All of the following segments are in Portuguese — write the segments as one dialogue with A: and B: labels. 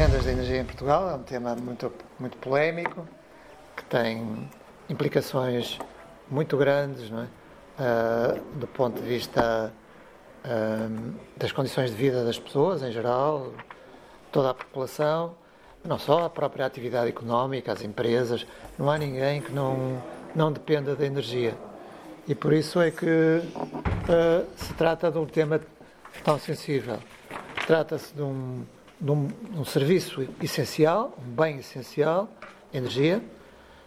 A: rendas de energia em Portugal é um tema muito, muito polémico, que tem implicações muito grandes, não é? Uh, do ponto de vista uh, das condições de vida das pessoas em geral, toda a população, não só a própria atividade económica, as empresas, não há ninguém que não, não dependa da energia. E por isso é que uh, se trata de um tema tão sensível. Trata-se de um, de, um, de um serviço essencial, um bem essencial, energia.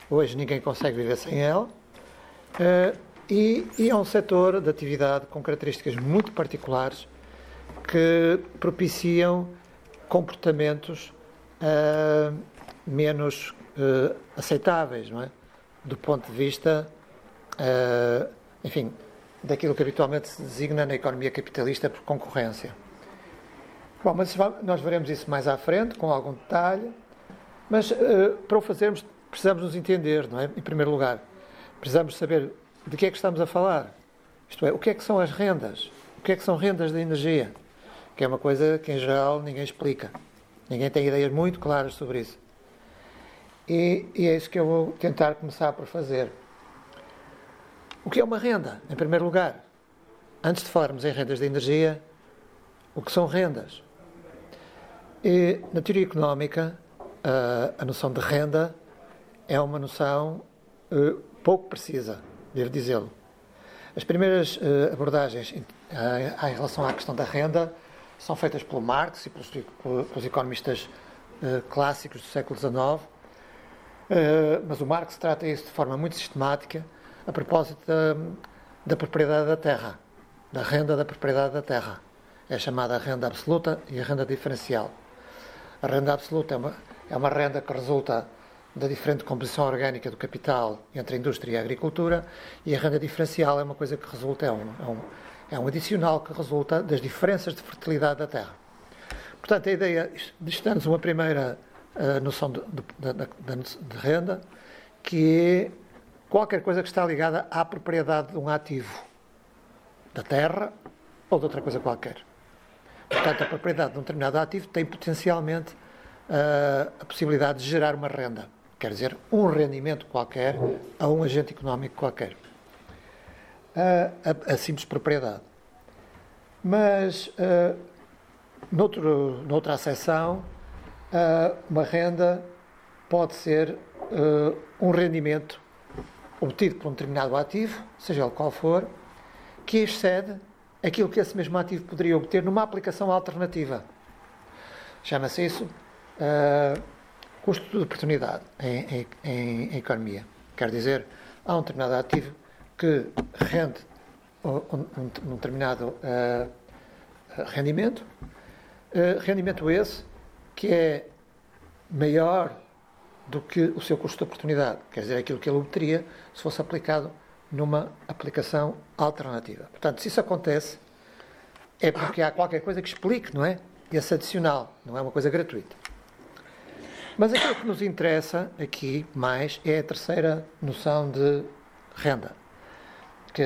A: Hoje ninguém consegue viver sem ela. Uh, e, e, é um setor de atividade com características muito particulares que propiciam comportamentos uh, menos uh, aceitáveis, não é? Do ponto de vista, uh, enfim, daquilo que habitualmente se designa na economia capitalista por concorrência. Bom, mas nós veremos isso mais à frente, com algum detalhe, mas para o fazermos precisamos nos entender, não é? Em primeiro lugar, precisamos saber de que é que estamos a falar. Isto é, o que é que são as rendas? O que é que são rendas de energia? Que é uma coisa que, em geral, ninguém explica. Ninguém tem ideias muito claras sobre isso. E, e é isso que eu vou tentar começar por fazer. O que é uma renda, em primeiro lugar? Antes de falarmos em rendas de energia, o que são rendas? E, na teoria económica, a, a noção de renda é uma noção uh, pouco precisa, devo dizê-lo. As primeiras uh, abordagens em, uh, em relação à questão da renda são feitas pelo Marx e pelos, pelos economistas clássicos do século XIX, mas o Marx trata isso de forma muito sistemática a propósito da, da propriedade da terra, da renda da propriedade da terra. É chamada renda absoluta e a renda diferencial. A renda absoluta é uma, é uma renda que resulta da diferente composição orgânica do capital entre a indústria e a agricultura, e a renda diferencial é uma coisa que resulta, é um, é um é um adicional que resulta das diferenças de fertilidade da terra. Portanto, a ideia, isto uma primeira uh, noção de, de, de, de, renda, que é qualquer coisa que está ligada à propriedade de um ativo, da terra ou de outra coisa qualquer. Portanto, a propriedade de um determinado ativo tem potencialmente uh, a possibilidade de gerar uma renda, quer dizer, um rendimento qualquer a um agente económico qualquer a, a, a simples propriedade. Mas, uh, noutro, noutra acessão, uh, uma renda pode ser uh, um rendimento obtido por um determinado ativo, seja ele qual for, que excede aquilo que esse mesmo ativo poderia obter numa aplicação alternativa. Chama-se isso uh, custo de oportunidade em, em, em, economia. Quer dizer, há um determinado ativo que rende um, um determinado uh, rendimento, uh, rendimento esse que é maior do que o seu custo de oportunidade, quer dizer, aquilo que ele obteria se fosse aplicado numa aplicação alternativa. Portanto, se isso acontece, é porque há qualquer coisa que explique, não é? Esse adicional, não é uma coisa gratuita. Mas aquilo que nos interessa aqui mais é a terceira noção de renda que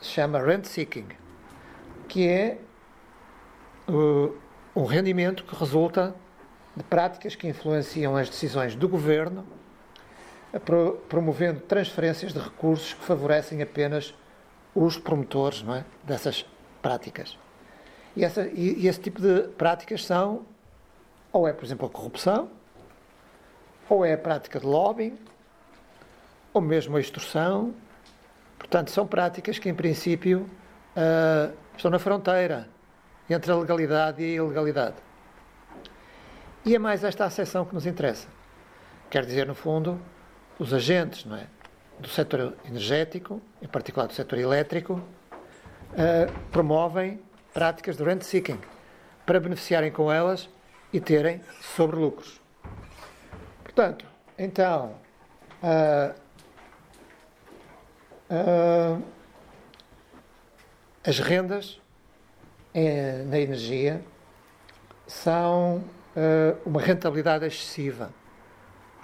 A: se chama rent seeking, que é uh, um rendimento que resulta de práticas que influenciam as decisões do governo, promovendo transferências de recursos que favorecem apenas os promotores é, dessas práticas. E, essa, e, e esse tipo de práticas são, ou é, por exemplo, a corrupção, ou é a prática de lobbying, ou mesmo a extorsão, Portanto, são práticas que, em princípio, uh, estão na fronteira entre a legalidade e a ilegalidade. E é mais esta acessão que nos interessa. Quer dizer, no fundo, os agentes é, do setor energético, em particular do setor elétrico, uh, promovem práticas de rent seeking para beneficiarem com elas e terem sobre lucros. Portanto, então, uh, Uh, as rendas na energia são uma rentabilidade excessiva.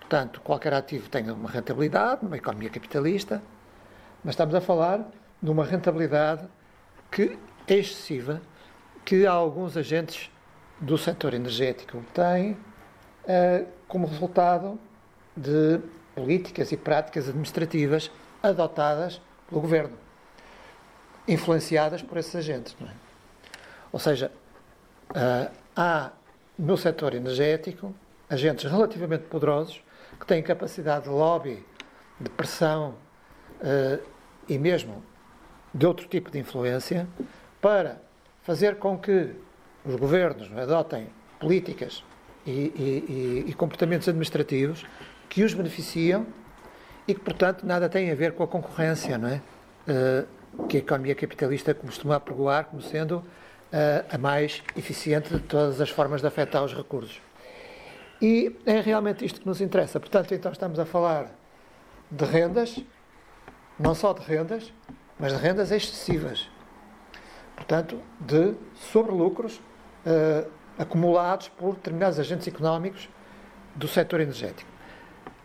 A: Portanto, qualquer ativo tem uma rentabilidade numa economia capitalista, mas estamos a falar de uma rentabilidade que é excessiva, que alguns agentes do setor energético têm uh, como resultado de políticas e práticas administrativas adotadas pelo governo, influenciadas por esses agentes. É? Ou seja, uh, há no setor energético agentes relativamente poderosos que têm capacidade de lobby, de pressão uh, e mesmo de outro tipo de influência para fazer com que os governos é, adotem políticas e, e, e, comportamentos administrativos que os beneficiam e que, portanto, nada têm a ver com a concorrência, não é? Uh, que a economia capitalista costuma apregoar como sendo uh, a mais eficiente de todas as formas de afetar os recursos. E é realmente isto que nos interessa. Portanto, então estamos a falar de rendas, não só de rendas, mas de rendas excessivas. Portanto, de sobrelucros uh, acumulados por determinados agentes económicos do setor energético.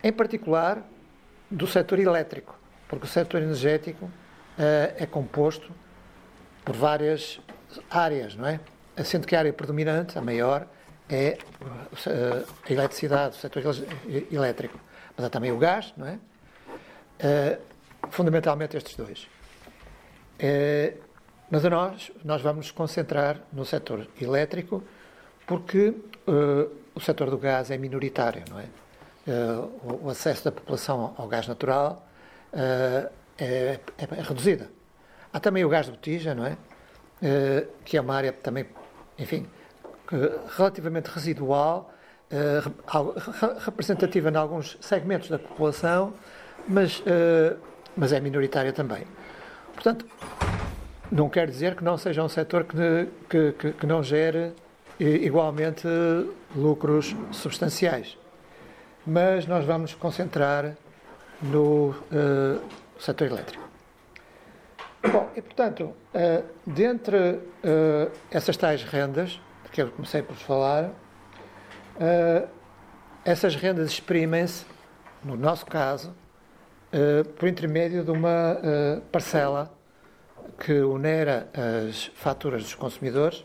A: Em particular, do setor elétrico, porque o setor energético uh, é composto por várias áreas, não é? Sendo que a área predominante, a maior, é uh, a eletricidade, o setor elétrico. Mas há também o gás, não é? Uh, fundamentalmente estes dois. mas nós, nós vamos nos concentrar no setor elétrico, porque uh, o setor do gás é minoritário, não é? Uh, o, o, acesso da população ao gás natural uh, é, é, reduzido. Há também o gás de botija, não é? que é uma área também, enfim, relativamente residual, representativa em alguns segmentos da população, mas, mas é minoritária também. Portanto, não quer dizer que não seja um setor que, que, que, não gere igualmente lucros substanciais. Mas nós vamos concentrar no uh, setor elétrico. Bom, e portanto, uh, dentre uh, essas tais rendas, que eu comecei por falar, uh, essas rendas exprimem-se, no nosso caso, por intermédio de uma parcela que onera as faturas dos consumidores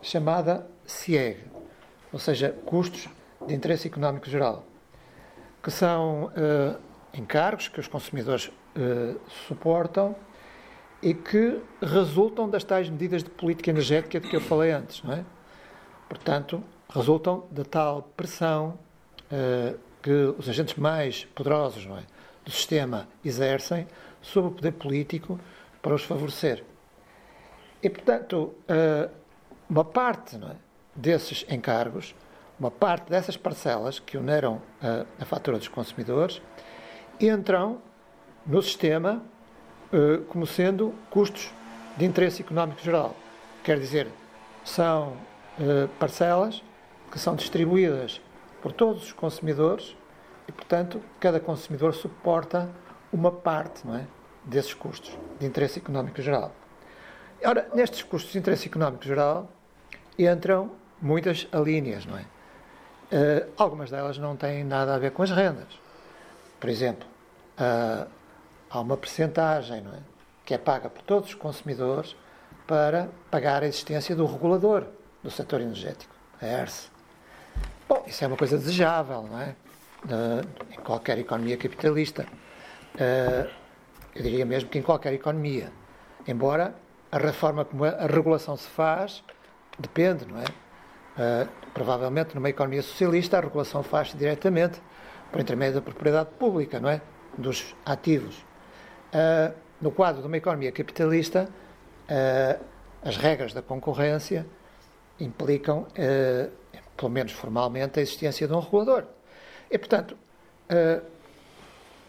A: chamada CIEG, ou seja, Custos de Interesse Económico Geral, que são uh, encargos que os consumidores uh, suportam e que resultam das tais medidas de política energética de que eu falei antes, não é? Portanto, resultam da tal pressão uh, que os agentes mais poderosos é? do sistema exercem sobre o poder político para os favorecer. E, portanto, uh, uma parte é, desses encargos, uma parte dessas parcelas que oneram a, a fatura dos consumidores, entram no sistema uh, como sendo custos de interesse económico geral. Quer dizer, são uh, parcelas que são distribuídas por todos os consumidores e, portanto, cada consumidor suporta uma parte não é, desses custos de interesse económico geral. Ora, nestes custos de interesse económico geral entram muitas alíneas, não é? Uh, algumas delas não têm nada a ver com as rendas. Por exemplo, uh, há uma percentagem não é? que é paga por todos os consumidores para pagar a existência do regulador do setor energético, a ERSE. Bom, isso é uma coisa desejável, não é? em qualquer economia capitalista. Uh, eu diria mesmo que em qualquer economia. Embora a reforma como a regulação se faz depende, não é? Uh, provavelmente numa economia socialista a regulação faz-se diretamente por intermédio da propriedade pública, não é? Dos ativos. Uh, no quadro de uma economia capitalista, uh, as regras da concorrência implicam, pelo menos formalmente, a existência de um regulador. E, portanto,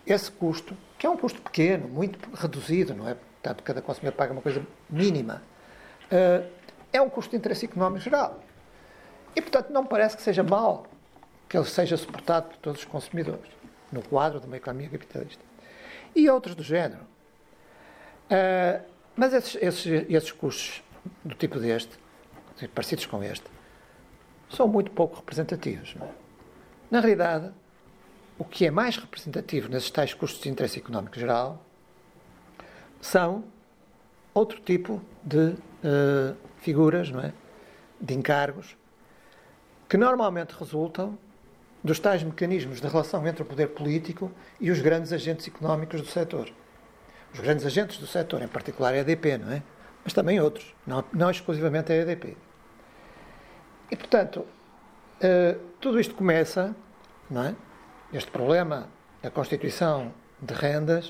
A: esse custo, que é um custo pequeno, muito reduzido, não é? Portanto, cada consumidor paga uma coisa mínima, é um custo de interesse económico geral. E, portanto, não parece que seja mal que ele seja suportado por todos os consumidores, no quadro de uma economia capitalista. E outros do género. Uh, mas esses, esses, esses custos do tipo deste, parecidos com este, são muito pouco representativos. É? Na realidade, o que é mais representativo nesses tais custos de interesse económico geral são outro tipo de uh, figuras, não é? de encargos, que normalmente resultam dos tais mecanismos de relação entre o poder político e os grandes agentes económicos do setor. Os grandes agentes do setor, em particular a EDP, não é? Mas também outros, não, não exclusivamente a EDP. E, portanto, uh, tudo isto começa, não é? Este problema da constituição de rendas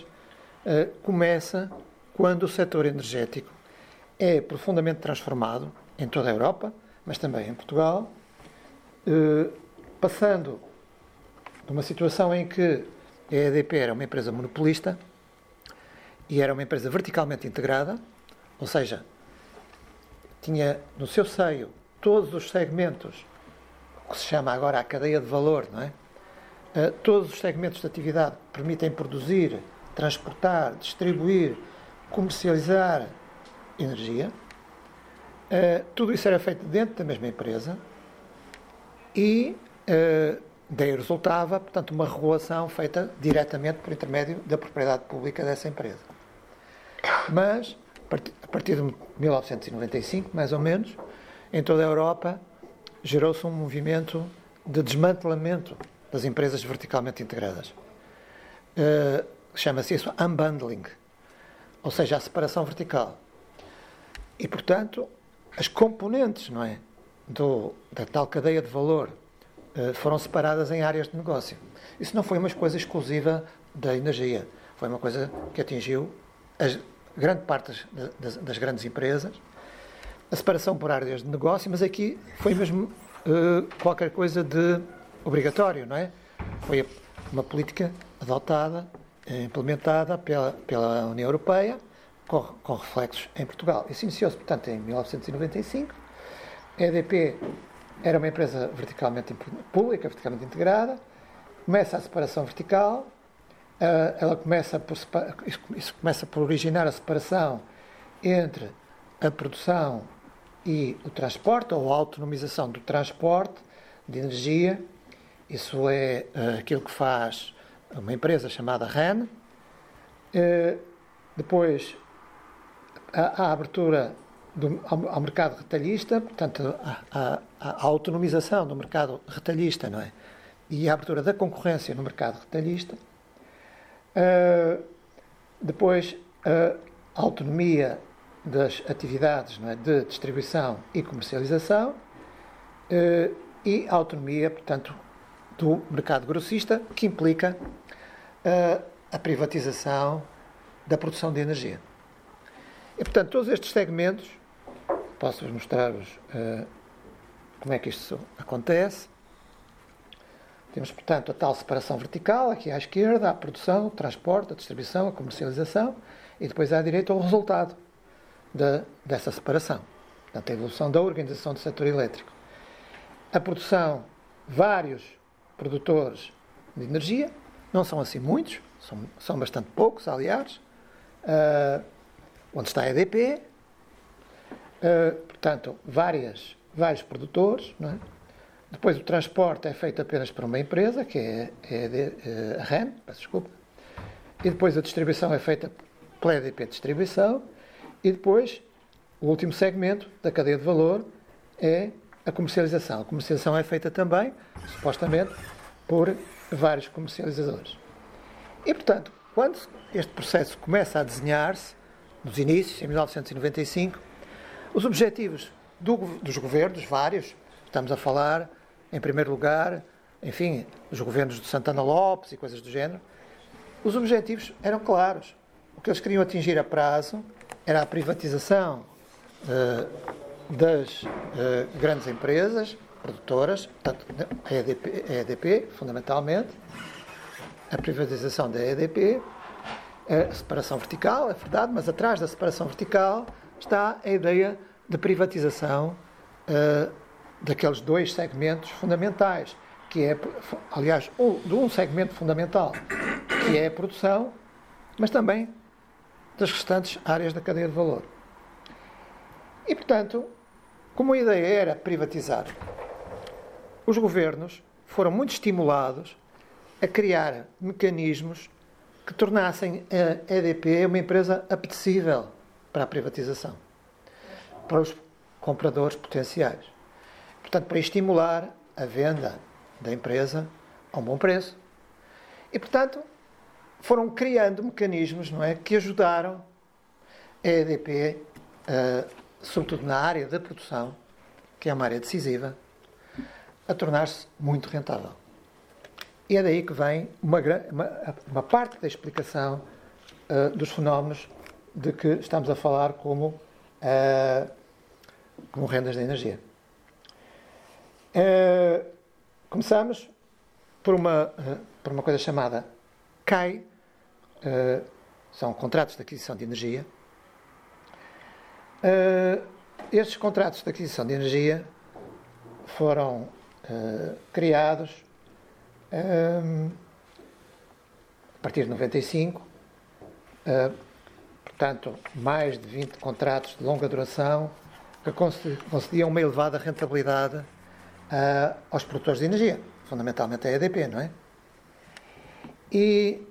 A: uh, começa quando o setor energético é profundamente transformado em toda a Europa, mas também em Portugal, uh, passando de uma situação em que a EDP era uma empresa monopolista e era uma empresa verticalmente integrada, ou seja, tinha no seu seio todos os segmentos, o que se chama agora a cadeia de valor, não é? Uh, todos os segmentos de atividade permitem produzir, transportar, distribuir, comercializar energia. Uh, tudo isso era feito dentro da mesma empresa e uh, daí resultava, portanto, uma regulação feita diretamente por intermédio da propriedade pública dessa empresa. Mas, a partir de 1995, mais ou menos, em toda a Europa, gerou-se um movimento de desmantelamento das empresas verticalmente integradas. Uh, Chama-se isso unbundling, ou seja, a separação vertical. E, portanto, as componentes não é, do, da tal cadeia de valor foram separadas em áreas de negócio. Isso não foi uma coisa exclusiva da energia, foi uma coisa que atingiu as grande parte das, das, das grandes empresas a separação por áreas de negócio, mas aqui foi mesmo uh, qualquer coisa de obrigatório, não é? Foi uma política adotada, eh, implementada pela, pela União Europeia, com, com reflexos em Portugal. Isso iniciou-se, portanto, em 1995. A EDP era uma empresa verticalmente pública, verticalmente integrada. Começa a separação vertical. Uh, ela começa por, isso começa por originar a separação entre a produção e o transporte, ou a autonomização do transporte de energia. Isso é uh, aquilo que faz uma empresa chamada REN. Uh, depois, a, a abertura do, ao, ao, mercado retalhista, portanto, a, a, a, autonomização do mercado retalhista, não é? E a abertura da concorrência no mercado retalhista. Uh, depois, a autonomia das atividades é, de distribuição e comercialização eh, e a autonomia, portanto, do mercado grossista, que implica eh, a privatização da produção de energia. E, portanto, todos estes segmentos, posso-vos mostrar-vos como é que isto acontece. Temos, portanto, a tal separação vertical, aqui à esquerda, a produção, o transporte, a distribuição, a comercialização, e depois à direita o resultado dessa separação. Portanto, a evolução da organização do setor elétrico. A produção, vários produtores de energia, não são assim muitos, são, são bastante poucos, aliás, uh, onde está a EDP, uh, ah, portanto, várias, vários produtores, é? Depois o transporte é feito apenas por uma empresa, que é, é a REN, desculpa, e depois a distribuição é feita pela EDP Distribuição, e depois, o último segmento da cadeia de valor é a comercialização. A comercialização é feita também, supostamente, por vários comercializadores. E, portanto, quando este processo começa a desenhar-se, nos inícios, em 1995, os objetivos do, dos governos, vários, estamos a falar, em primeiro lugar, enfim, dos governos de Santana Lopes e coisas do género, os objetivos eram claros. O que eles queriam atingir a prazo era a privatização uh, das uh, grandes empresas produtoras, portanto, a EDP, a EDP, fundamentalmente, a privatização da EDP, a separação vertical, é verdade, mas atrás da separação vertical está a ideia de privatização uh, daqueles dois segmentos fundamentais, que é, aliás, um, de um segmento fundamental, que é a produção, mas também das restantes áreas da cadeia de valor. E, portanto, como a ideia era privatizar, os governos foram muito estimulados a criar mecanismos que tornassem a EDP uma empresa apetecível para a privatização, para os compradores potenciais. Portanto, para estimular a venda da empresa a um bom preço. E, portanto, foram criando mecanismos não é, que ajudaram a EDP, uh, sobretudo na área da produção, que é uma área decisiva, a tornar-se muito rentável. E é daí que vem uma, uma, uma parte da explicação uh, dos fenómenos de que estamos a falar como, uh, como rendas de energia. Uh, começamos por uma, por uma coisa chamada CAI, são contratos de aquisição de energia. estes contratos de aquisição de energia foram criados a partir de 95, uh, portanto, mais de 20 contratos de longa duração que concediam uma elevada rentabilidade uh, aos produtores de energia, fundamentalmente a EDP, não é? E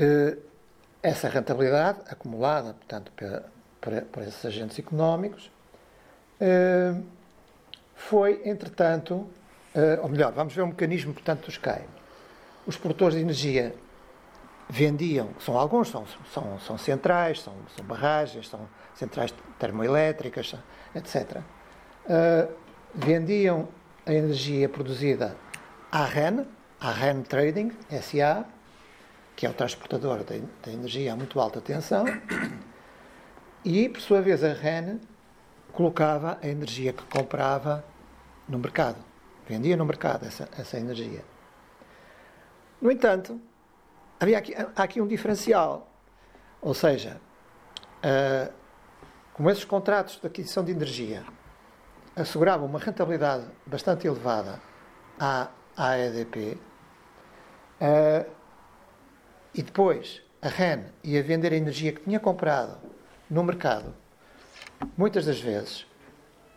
A: uh, essa rentabilidade, acumulada, portanto, por, esses agentes económicos, foi, entretanto, Uh, ou melhor, vamos ver o mecanismo, portanto, dos CAI. Os produtores de energia vendiam, são alguns, são, são, são centrais, são, são barragens, são centrais termoelétricas, etc. Uh, vendiam a energia produzida à REN, à REN Trading, SA, que é o transportador da, da energia a muito alta tensão, e, por sua vez, a REN colocava a energia que comprava no mercado. Vendia no mercado essa, essa energia. No entanto, havia aqui, há aqui um diferencial. Ou seja, uh, como esses contratos de aquisição de energia asseguravam uma rentabilidade bastante elevada à, à EDP, uh, e depois a REN ia vender a energia que tinha comprado no mercado, muitas das vezes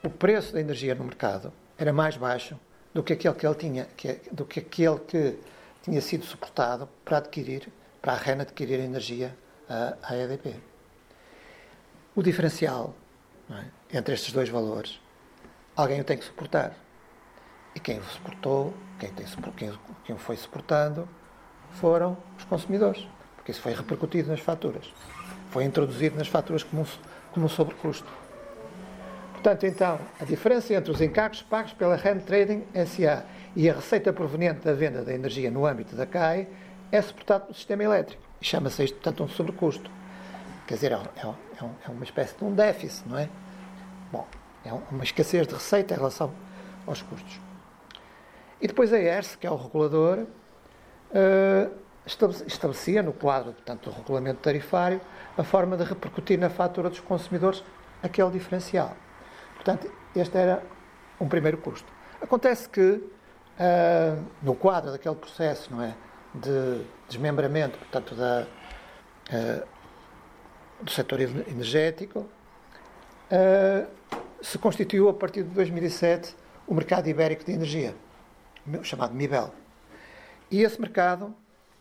A: o preço da energia no mercado era mais baixo do que aquele que ele tinha, que, é, do que aquele que tinha sido suportado para adquirir, para a REN adquirir energia à, EDP. O diferencial é, entre estes dois valores, alguém o tem que suportar. E quem o suportou, quem, tem, quem, quem o foi suportando, foram os consumidores. Porque isso foi repercutido nas faturas. Foi introduzido nas faturas como um, como um sobrecusto. Portanto, então, a diferença entre os encargos pagos pela REN Trading SA e a receita proveniente da venda da energia no âmbito da CAE é suportado pelo sistema elétrico. E chama-se isto, portanto, um sobrecusto. Quer dizer, é, é, é, é, uma espécie de um déficit, não é? Bom, é uma escassez de receita em relação aos custos. E depois a ERS, que é o regulador, uh, estabelecia no quadro, portanto, do regulamento tarifário, a forma de repercutir na fatura dos consumidores aquele diferencial. Portanto, este era um primeiro custo. Acontece que, uh, no quadro daquele processo não é, de desmembramento, portanto, da, uh, do setor energético, uh, se constituiu, a partir de 2007, o mercado ibérico de energia, chamado MIBEL. E esse mercado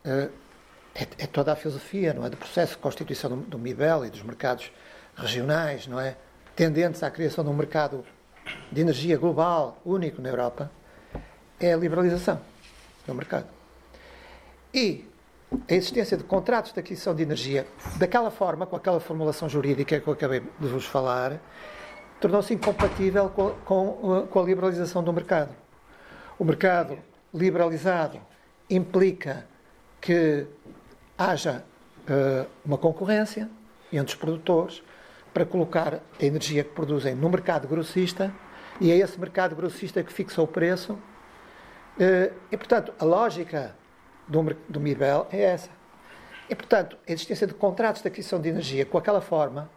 A: é, é, toda a filosofia não é, do processo de constituição do, do MIBEL e dos mercados regionais, não é? tendentes à criação de um mercado de energia global único na Europa é a liberalização do mercado. E a existência de contratos de aquisição de energia, daquela forma, com aquela formulação jurídica que eu acabei de vos falar, tornou-se incompatível com, com, com, a liberalização do mercado. O mercado liberalizado implica que haja uh, uma concorrência entre os produtores, para colocar a energia que produzem no mercado grossista e é esse mercado grossista que fixa o preço. Eh, e, portanto, a lógica do, do MIBEL é essa. E, portanto, a existência de contratos de aquisição de energia com aquela forma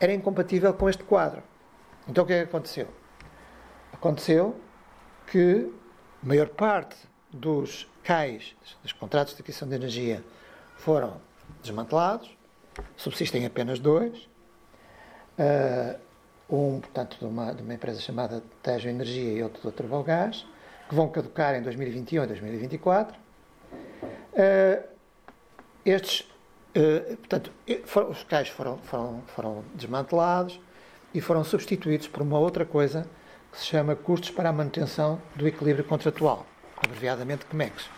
A: era incompatível com este quadro. Então, o que é que aconteceu? Aconteceu que a maior parte dos CAIs, dos contratos de aquisição de energia, foram desmantelados, subsistem apenas dois, Uh, um, portanto, de uma, de uma, empresa chamada Tejo Energia e outro do Trabalgás, que vão caducar em 2021 e 2024. Uh, estes, uh, portanto, foram, os cais foram, foram, foram desmantelados e foram substituídos por uma outra coisa que se chama custos para a manutenção do equilíbrio contratual. abreviadamente CMEX.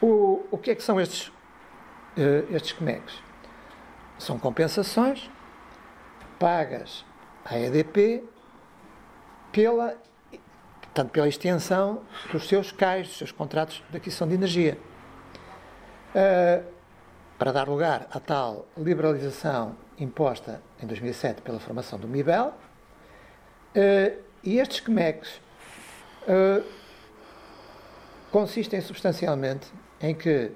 A: O, o que é que são estes, uh, estes CMEX? São compensações pagas à EDP pela, portanto, pela extensão dos seus CAIs, dos seus contratos de aquisição de energia. Uh, para dar lugar à tal liberalização imposta em 2007 pela formação do MIBEL, uh, e estes CMECs uh, consistem substancialmente em que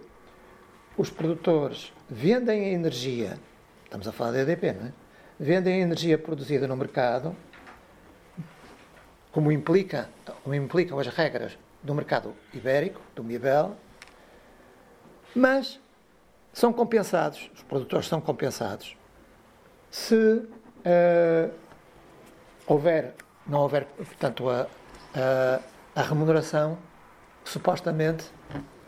A: os produtores vendem a energia, estamos a falar da EDP, não é? Vendem a energia produzida no mercado, como, implica, como implicam as regras do mercado ibérico, do MIBEL, mas são compensados, os produtores são compensados, se uh, houver, não houver, portanto, a, a, a remuneração supostamente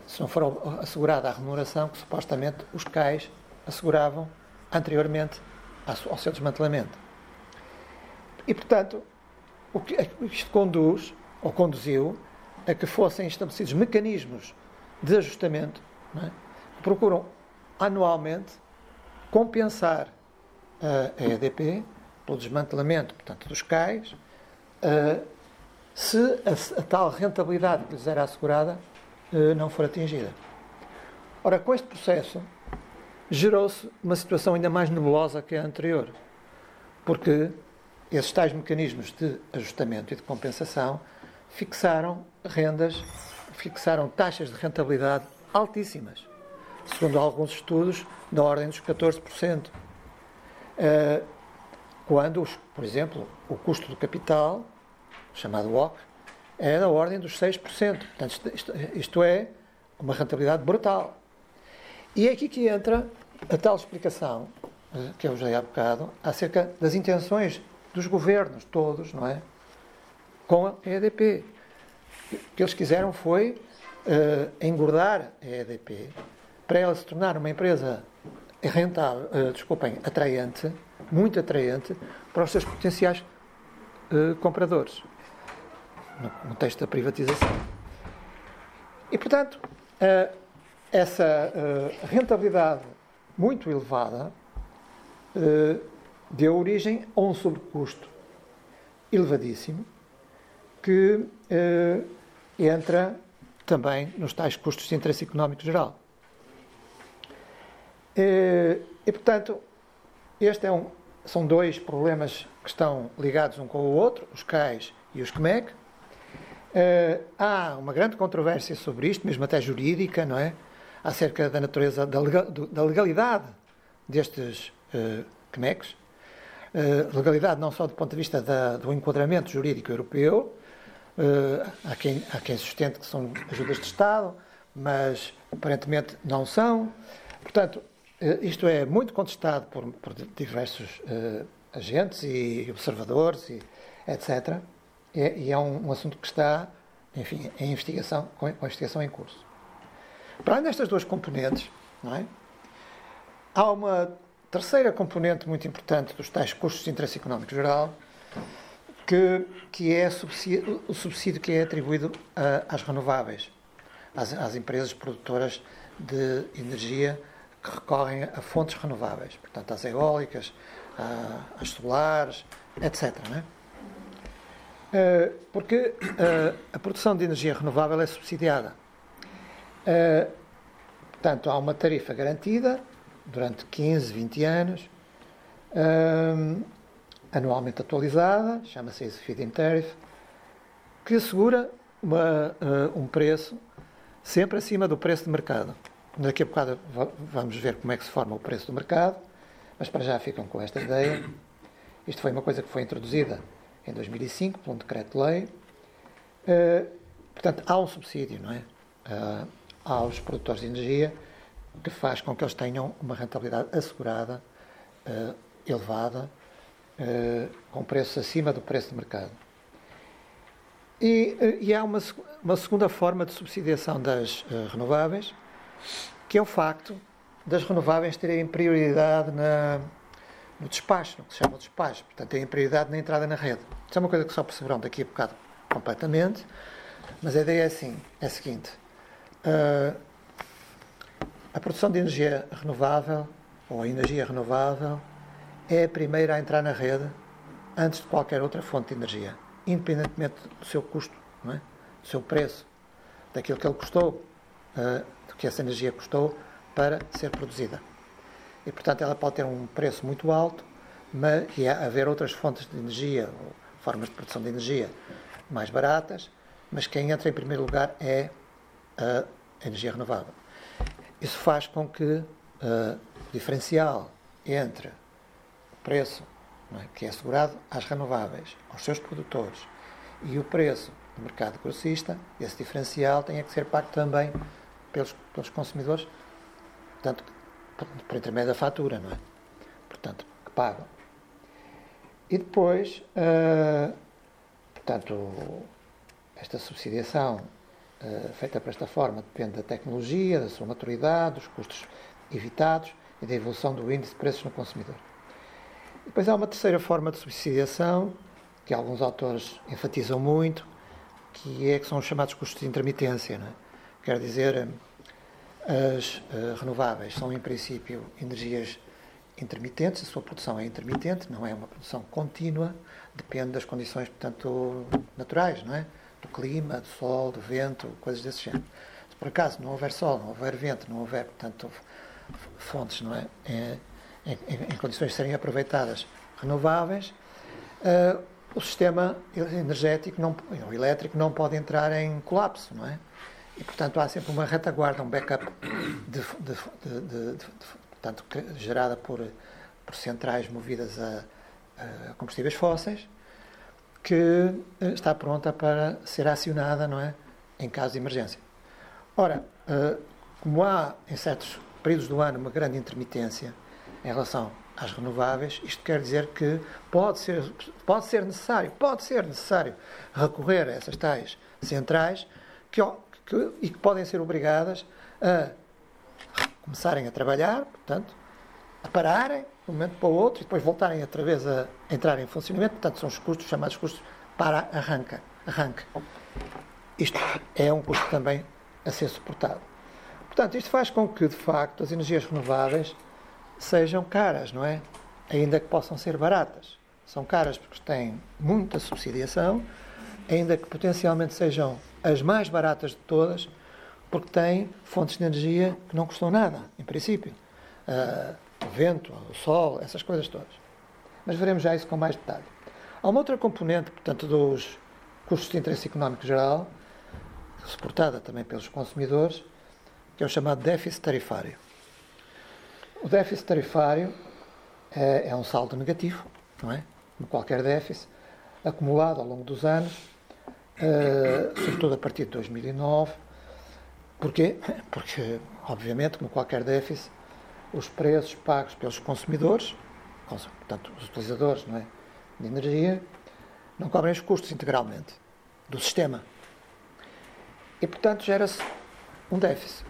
A: se não for assegurada a remuneração que supostamente os CAIs asseguravam anteriormente ao seu desmantelamento. E, portanto, o que isto conduz, ou conduziu, a que fossem estabelecidos mecanismos de ajustamento é? que procuram anualmente compensar a EDP pelo desmantelamento, portanto, dos CAIs, se a, a tal rentabilidade que lhes era assegurada eh, não for atingida. Ora, com este processo, gerou-se uma situação ainda mais nebulosa que a anterior, porque esses tais mecanismos de ajustamento e de compensação fixaram rendas, fixaram taxas de rentabilidade altíssimas, segundo alguns estudos, na ordem dos 14%. Eh, quando, por exemplo, o custo do capital, chamado WOC, é da ordem dos 6%. Portanto, isto, é uma rentabilidade brutal. E é aqui que entra a tal explicação eh, que eu já há bocado acerca das intenções dos governos todos, não é? Com a EDP. O que eles quiseram foi uh, engordar a EDP para ela se tornar uma empresa rentável, uh, desculpem, atraente, muito atraente para os seus potenciais uh, compradores no contexto da privatização. E, portanto, eh, essa rentabilidade muito elevada deu origem a um sobrecusto elevadíssimo que entra também nos tais custos de interesse económico geral. E, portanto, este é um, são dois problemas que estão ligados um com o outro, os CAIs e os CMEC, Uh, há uma grande controvérsia sobre isto, mesmo até jurídica, não é? Acerca da natureza, da, legal, da legalidade destes uh, CNECs. Uh, legalidade não só do ponto de vista da, do enquadramento jurídico europeu, uh, há, quem, há quem sustente que são ajudas de Estado, mas aparentemente não são. Portanto, isto é muito contestado por, por diversos agentes e observadores, e etc e é um, um, assunto que está, enfim, em investigação, com, a investigação em curso. Para além destas duas componentes, é? há uma terceira componente muito importante dos tais custos de interesse económico geral, que, que é o subsídio que é atribuído a, às renováveis, às, às, empresas produtoras de energia que recorrem a fontes renováveis, portanto, às eólicas, às solares, etc. Não é? Eh, porque eh, a produção de energia renovável é subsidiada. Eh, portanto, há uma tarifa garantida durante 15, 20 anos, anualmente atualizada, chama-se Feed-in Tariff, que assegura uma, um preço sempre acima do preço de mercado. Daqui a bocado vamos ver como é que se forma o preço do mercado, mas para já ficam com esta ideia. Isto foi uma coisa que foi introduzida em 2005, por um decreto-lei. Uh, portanto, há um subsídio não é? Uh, aos produtores de energia que faz com que eles tenham uma rentabilidade assegurada, uh, elevada, com preços acima do preço de mercado. E, e há uma, uma, segunda forma de subsidiação das renováveis, que é o facto das renováveis terem prioridade na, no despacho, no que se chama despacho. Portanto, têm prioridade na entrada na rede. Isso é uma coisa que só perceberão daqui a bocado completamente. Mas a ideia é assim, é a seguinte. Uh, a produção de energia renovável, ou a energia renovável, é a primeira a entrar na rede antes de qualquer outra fonte de energia, independentemente do seu custo, é? do seu preço, daquilo que ele custou, uh, do que essa energia custou para ser produzida. E, portanto, ela pode ter um preço muito alto, mas, e haver outras fontes de energia, ou formas de produção de energia mais baratas, mas quem entra em primeiro lugar é a energia renovável. Isso faz com que uh, o diferencial entre o preço é, que é assegurado às renováveis, aos seus produtores, e o preço do mercado grossista, esse diferencial tenha que ser pago também pelos, pelos consumidores, portanto, por intermédio da fatura, não é? Portanto, que pagam. E depois, uh, portanto, esta subsidiação feita por esta forma depende da tecnologia, da sua maturidade, dos custos evitados e da evolução do índice de preços no consumidor. Depois há uma terceira forma de subsidiação, que alguns autores enfatizam muito, que é que são os chamados custos de intermitência. Não é? Quer dizer, as uh, renováveis são, em princípio, energias intermitentes, a sua produção é intermitente, não é uma produção contínua, depende das condições, portanto, naturais, não é? Do clima, do sol, do vento, coisas desse género. Se por acaso não houver sol, não houver vento, não houver, portanto, fontes, não é? Em, em, em condições de serem aproveitadas renováveis, uh, o sistema energético, não, elétrico, não pode entrar em colapso, não é? E, portanto, há sempre uma retaguarda, um backup de, de, de, de portanto, gerada por, por centrais movidas a, a combustíveis fósseis, que eh, está pronta para ser acionada, não é, em caso de emergência. Ora, eh, como há em certos períodos do ano uma grande intermitência em relação às renováveis, isto quer dizer que pode ser, pode ser necessário, pode ser necessário recorrer a essas tais centrais que, que, e que podem ser obrigadas a começarem a trabalhar, portanto, a pararem de um momento para o outro e depois voltarem outra vez a entrar em funcionamento. Portanto, são os custos chamados custos para arranca, arranque. Isto é um custo também a ser suportado. Portanto, isto faz com que, de facto, as energias renováveis sejam caras, não é? Ainda que possam ser baratas. São caras porque têm muita subsidiação, ainda que potencialmente sejam as mais baratas de todas, porque têm fontes de energia que não custam nada, em princípio. Uh, o vento, o sol, essas coisas todas. Mas veremos já isso com mais detalhe. Há uma outra componente, portanto, dos custos de interesse económico geral, suportada também pelos consumidores, que é o chamado déficit tarifário. O déficit tarifário é, é um saldo negativo, não é? Como qualquer déficit, acumulado ao longo dos anos, uh, sobretudo a partir de 2009, Porquê? Porque, obviamente, como qualquer déficit, os preços pagos pelos consumidores, portanto, os utilizadores não é, de energia, não cobrem os custos integralmente do sistema. E, portanto, gera-se um déficit.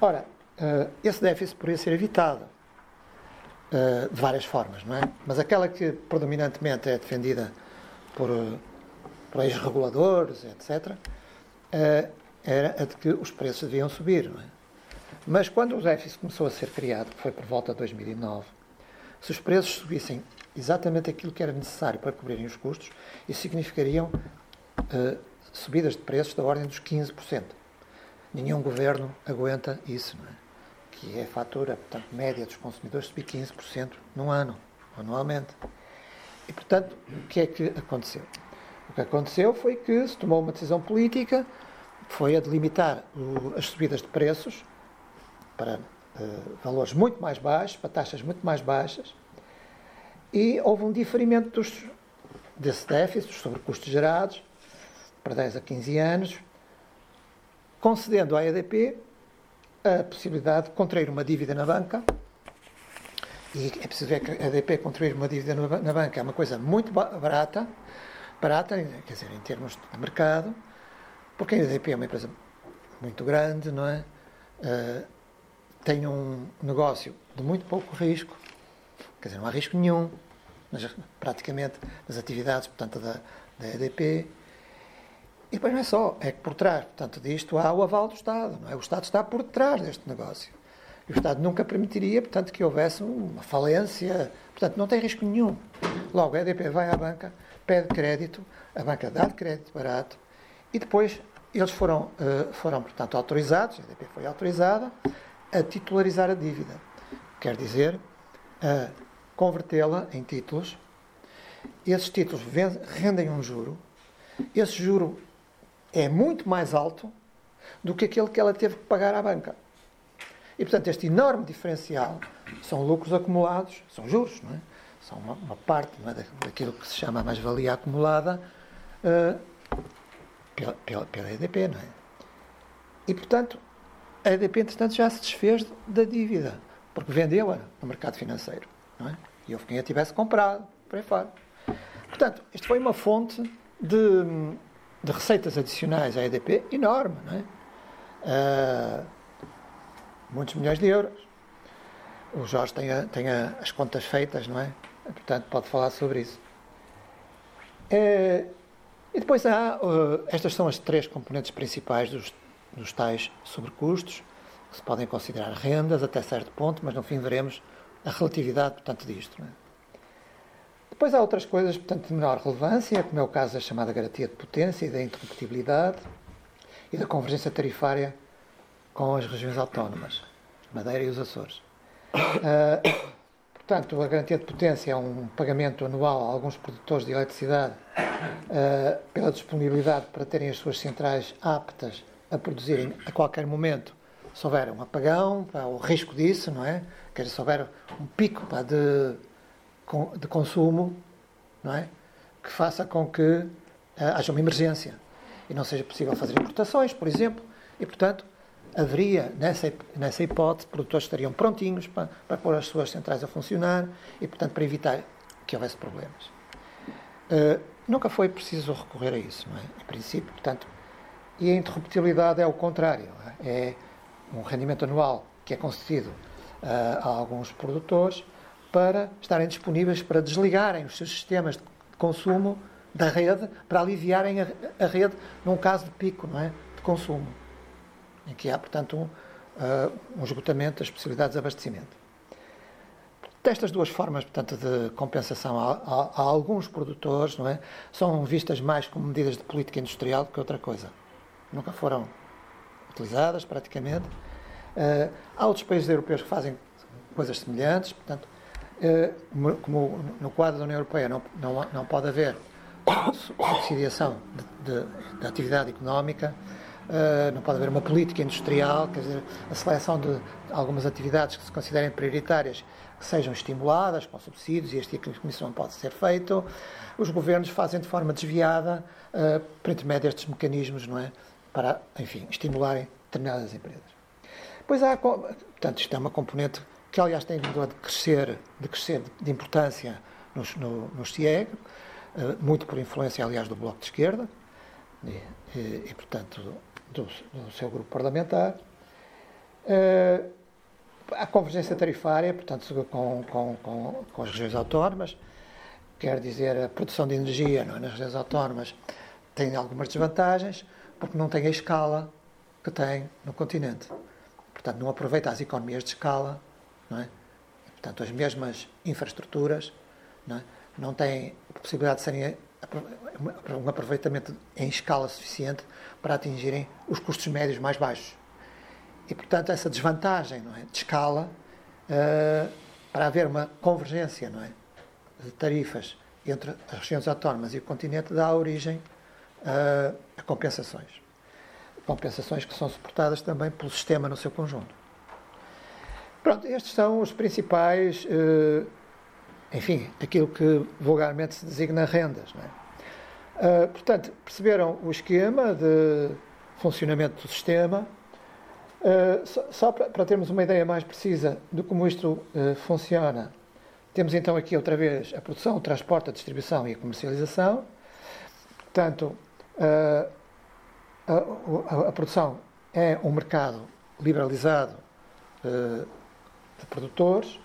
A: Ora, eh, esse déficit poderia ser evitado eh, de várias formas, não é? Mas aquela que predominantemente é defendida por, eh, por ex-reguladores, etc., era a de que os preços deviam subir. Não é? Mas quando o déficit começou a ser criado, que foi por volta de 2009, se os preços subissem exatamente aquilo que era necessário para cobrirem os custos, isso significariam uh, subidas de preços da ordem dos 15%. Nenhum governo aguenta isso, é? que é a fatura portanto, média dos consumidores subir 15% num ano, anualmente. E, portanto, o que é que aconteceu? O que aconteceu foi que se tomou uma decisão política foi a delimitar as subidas de preços para uh, valores muito mais baixos, para taxas muito mais baixas, e houve um diferimento dos, desse déficit, sobre custos gerados, para 10 a 15 anos, concedendo à EDP a possibilidade de contrair uma dívida na banca. E é preciso ver que a EDP contrair uma dívida na banca é uma coisa muito barata, barata, quer dizer, em termos de mercado, porque a EDP é uma empresa muito grande, não é? Uh, tem um negócio de muito pouco risco, quer dizer, não há risco nenhum, mas praticamente nas atividades, portanto, da, da EDP. E depois não é só, é que por trás, portanto, disto há o aval do Estado, não é? O Estado está por trás deste negócio. E o Estado nunca permitiria, portanto, que houvesse uma falência, portanto, não tem risco nenhum. Logo, a EDP vai à banca, pede crédito, a banca dá crédito barato, e depois eles foram, uh, foram portanto, autorizados, a EDP foi autorizada, a titularizar a dívida. Quer dizer, a convertê-la em títulos. Esses títulos rendem um juro. Esse juro é muito mais alto do que aquele que ela teve que pagar à banca. E, portanto, este enorme diferencial são lucros acumulados, são juros, não é? São uma, uma parte é, daquilo que se chama mais-valia acumulada uh, pela, pela, pela EDP, não é? E, portanto, a EDP, entretanto, já se desfez da dívida, porque vendeu-a no mercado financeiro, não é? E houve quem a tivesse comprado, por aí fora. Portanto, isto foi uma fonte de, de receitas adicionais à EDP enorme, não é? Uh, muitos milhões de euros. O Jorge tem, a, tem a, as contas feitas, não é? Portanto, pode falar sobre isso. Uh, e depois há, uh, estas são as três componentes principais dos, dos tais sobrecustos, que se podem considerar rendas até certo ponto, mas no fim veremos a relatividade, portanto, disto. É? Depois há outras coisas, portanto, de menor relevância, como é o caso da chamada garantia de potência e da interruptibilidade e da convergência tarifária com as regiões autónomas, Madeira e os Açores. Uh, portanto, a garantia de potência é um pagamento anual a alguns produtores de eletricidade uh, pela disponibilidade para terem as suas centrais aptas a produzirem a qualquer momento, se houver um apagão, pá, o risco disso, não é? Quer dizer, se houver um pico pá, de, de consumo, não é? Que faça com que uh, haja uma emergência e não seja possível fazer importações, por exemplo, e, portanto, haveria, nessa, nessa hipótese, produtores estariam prontinhos para, para pôr as suas centrais a funcionar e, portanto, para evitar que houvesse problemas. Uh, nunca foi preciso recorrer a isso, não é? Em princípio, portanto, e a interruptibilidade é o contrário. É? é um rendimento anual que é concedido uh, a alguns produtores para estarem disponíveis para desligarem os seus sistemas de consumo da rede, para aliviarem a, rede num caso de pico não é? de consumo em que há, portanto, um, uh, um esgotamento das possibilidades de abastecimento. Destas duas formas, portanto, de compensação a, a, a, alguns produtores, não é, são vistas mais como medidas de política industrial do que outra coisa. Nunca foram utilizadas, praticamente. Uh, há outros países europeus que fazem coisas semelhantes, portanto, uh, como no quadro da União Europeia não, não, não pode haver subsidiação de atividade económica, Uh, não pode haver uma política industrial, quer dizer, a seleção de algumas atividades que se considerem prioritárias que sejam estimuladas com subsídios, e este tipo de comissão pode ser feito. Os governos fazem de forma desviada, uh, por intermédio destes mecanismos, não é? Para, enfim, estimularem determinadas empresas. Pois há, portanto, isto é uma componente que, aliás, tem vindo a crescer, de crescer de importância nos, no, no CIEG, uh, muito por influência, aliás, do Bloco de Esquerda, e, e, e portanto, do, do seu grupo parlamentar. Uh, a convergência tarifária, portanto, com, com, com, com, as regiões autónomas, quer dizer, a produção de energia é, nas regiões autónomas tem algumas desvantagens, porque não tem a escala que tem no continente. Portanto, não aproveita as economias de escala, não é? portanto, as mesmas infraestruturas, não, é? não tem a possibilidade de serem um aproveitamento em escala suficiente para atingirem os custos médios mais baixos. E, portanto, essa desvantagem é, de escala, uh, para haver uma convergência é, de tarifas entre as regiões autónomas e o continente, dá origem a compensações. Compensações que são suportadas também pelo sistema no seu conjunto. Pronto, estes são os principais, uh, enfim, aquilo que vulgarmente se designa rendas. É? Uh, portanto, perceberam o esquema de funcionamento do sistema. Uh, só, para, termos uma ideia mais precisa de como isto funciona, temos então aqui outra vez a produção, o transporte, a distribuição e a comercialização. Portanto, a, a, a, produção é um mercado liberalizado de produtores,